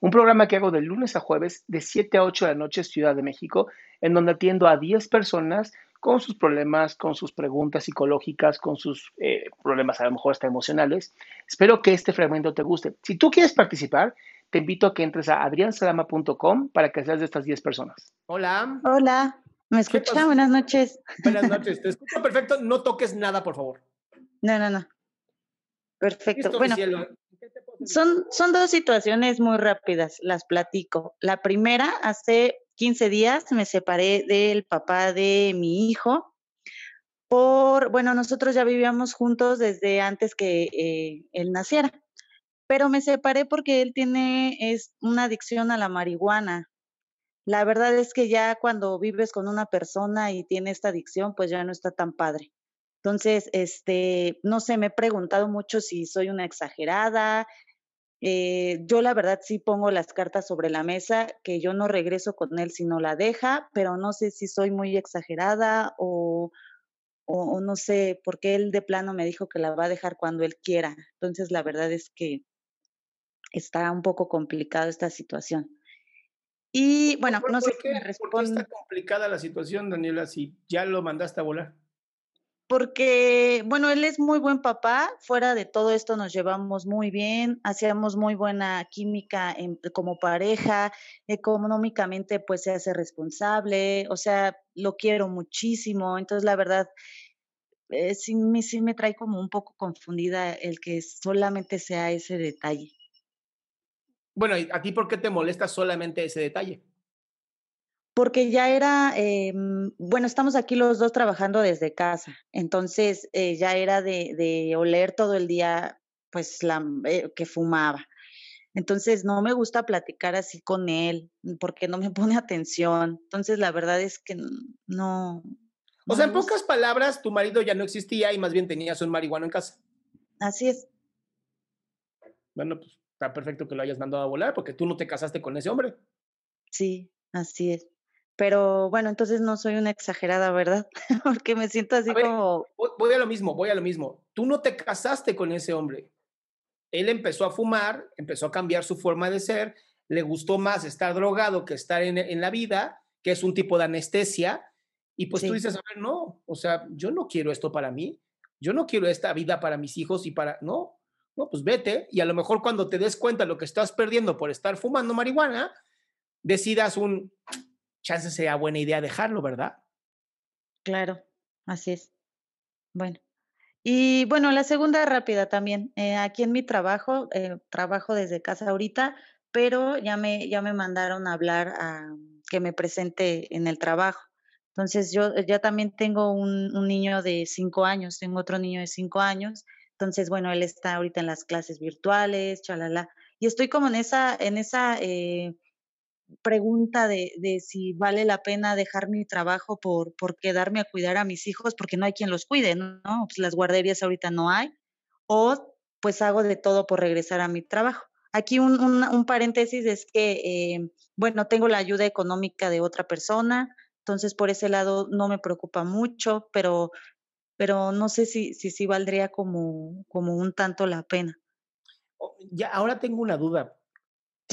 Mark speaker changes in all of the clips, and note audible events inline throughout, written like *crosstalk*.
Speaker 1: un programa que hago de lunes a jueves de 7 a 8 de la noche Ciudad de México, en donde atiendo a 10 personas con sus problemas, con sus preguntas psicológicas, con sus eh, problemas a lo mejor hasta emocionales. Espero que este fragmento te guste. Si tú quieres participar, te invito a que entres a adriansalama.com para que seas de estas 10 personas. Hola.
Speaker 2: Hola, ¿me escucha? Buenas noches.
Speaker 1: Buenas *laughs* noches, te escucho perfecto. No toques nada, por favor.
Speaker 2: No, no, no. Perfecto. bueno, son, son dos situaciones muy rápidas, las platico. La primera, hace 15 días me separé del papá de mi hijo por, bueno, nosotros ya vivíamos juntos desde antes que eh, él naciera, pero me separé porque él tiene es una adicción a la marihuana. La verdad es que ya cuando vives con una persona y tiene esta adicción, pues ya no está tan padre. Entonces, este, no sé, me he preguntado mucho si soy una exagerada, eh, yo la verdad sí pongo las cartas sobre la mesa, que yo no regreso con él si no la deja, pero no sé si soy muy exagerada o, o, no sé, porque él de plano me dijo que la va a dejar cuando él quiera. Entonces la verdad es que está un poco complicada esta situación. Y bueno, no sé
Speaker 1: qué, me ¿Por qué está complicada la situación, Daniela, si ya lo mandaste a volar?
Speaker 2: Porque, bueno, él es muy buen papá, fuera de todo esto nos llevamos muy bien, hacíamos muy buena química como pareja, económicamente pues se hace responsable, o sea, lo quiero muchísimo, entonces la verdad, eh, sí, me, sí me trae como un poco confundida el que solamente sea ese detalle.
Speaker 1: Bueno, ¿a ti por qué te molesta solamente ese detalle?
Speaker 2: Porque ya era, eh, bueno, estamos aquí los dos trabajando desde casa, entonces eh, ya era de, de, oler todo el día, pues, la, eh, que fumaba. Entonces no me gusta platicar así con él, porque no me *laughs* pone atención. Entonces la verdad es que no.
Speaker 1: O sea, en pocas palabras, tu marido ya no existía y más bien tenías un marihuano en casa.
Speaker 2: Así es.
Speaker 1: Bueno, pues está perfecto que lo hayas mandado a volar porque tú no te casaste con ese hombre.
Speaker 2: Sí, así es. Pero bueno, entonces no soy una exagerada, ¿verdad? *laughs* Porque me siento así como...
Speaker 1: Voy a lo mismo, voy a lo mismo. Tú no te casaste con ese hombre. Él empezó a fumar, empezó a cambiar su forma de ser, le gustó más estar drogado que estar en, en la vida, que es un tipo de anestesia. Y pues tú dices, a ver, no, o sea, yo no quiero esto para mí, yo no quiero esta vida para mis hijos y para, no, no, pues vete y a lo mejor cuando te des cuenta lo que estás perdiendo por estar fumando marihuana, decidas un, chance sea buena idea dejarlo, ¿verdad?
Speaker 2: Claro, así es. Bueno. Y bueno, la segunda rápida también. Eh, aquí en mi trabajo, eh, trabajo desde casa ahorita, pero ya me, ya me mandaron a hablar a que me presente en el trabajo. Entonces yo ya también tengo un, un niño de cinco años, tengo otro niño de cinco años. Entonces, bueno, él está ahorita en las clases virtuales, chalala. Y estoy como en esa, en esa eh, pregunta de, de, si vale la pena dejar mi trabajo por, por quedarme a cuidar a mis hijos porque no hay quien los cuide, ¿no? Pues las guarderías ahorita no hay, o pues hago de todo por regresar a mi trabajo. Aquí un, un, paréntesis es que, eh, bueno, tengo la ayuda económica de otra persona, entonces por ese lado no me preocupa mucho, pero, pero no sé si, si, si valdría como, como un tanto la pena.
Speaker 1: Oh, ya, ahora tengo una duda.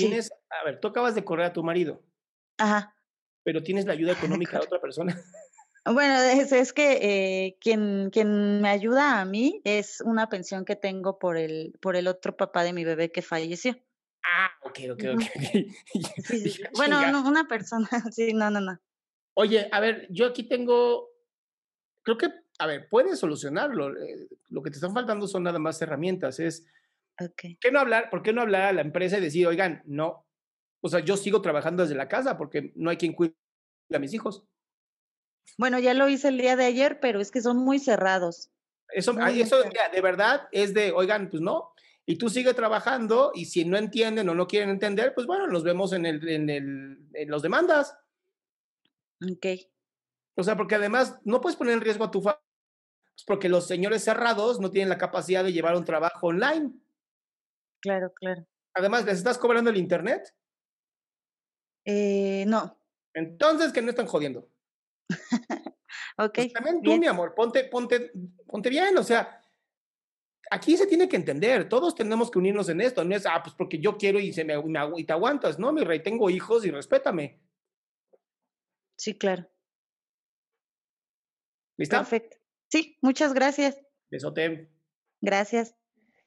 Speaker 1: Tienes, a ver, tú acabas de correr a tu marido.
Speaker 2: Ajá.
Speaker 1: Pero tienes la ayuda económica de otra persona. *laughs*
Speaker 2: Bueno, es, es que eh, quien, quien me ayuda a mí es una pensión que tengo por el, por el otro papá de mi bebé que falleció.
Speaker 1: Ah, ok, ok, ok.
Speaker 2: bueno, una persona, *laughs* sí, no, no, no.
Speaker 1: Oye, a ver, yo aquí tengo, creo que, a ver, puedes solucionarlo. Eh, lo que te están faltando son nada más herramientas. Es,
Speaker 2: okay.
Speaker 1: ¿qué no hablar? ¿Por qué no hablar a la empresa y decir, oigan, no, o sea, yo sigo trabajando desde la casa porque no hay quien cuide a mis hijos?
Speaker 2: Bueno, ya lo hice el día de ayer, pero es que son muy cerrados.
Speaker 1: Eso, eso de verdad es de, oigan, pues no. Y tú sigue trabajando y si no entienden o no quieren entender, pues bueno, nos vemos en, el, en, el, en los demandas.
Speaker 2: Ok.
Speaker 1: O sea, porque además no puedes poner en riesgo a tu familia, pues porque los señores cerrados no tienen la capacidad de llevar un trabajo online.
Speaker 2: Claro, claro.
Speaker 1: Además, ¿les estás cobrando el internet?
Speaker 2: Eh, no.
Speaker 1: Entonces, que no están jodiendo. *laughs*
Speaker 2: ok.
Speaker 1: Pues también tú, mi amor, ponte, ponte, ponte bien, o sea, aquí se tiene que entender, todos tenemos que unirnos en esto, no es, ah, pues porque yo quiero y, se me, y te aguantas, no, mi rey, tengo hijos y respétame.
Speaker 2: Sí, claro.
Speaker 1: ¿Lista?
Speaker 2: Perfecto. Sí, muchas gracias.
Speaker 1: Besote.
Speaker 2: Gracias.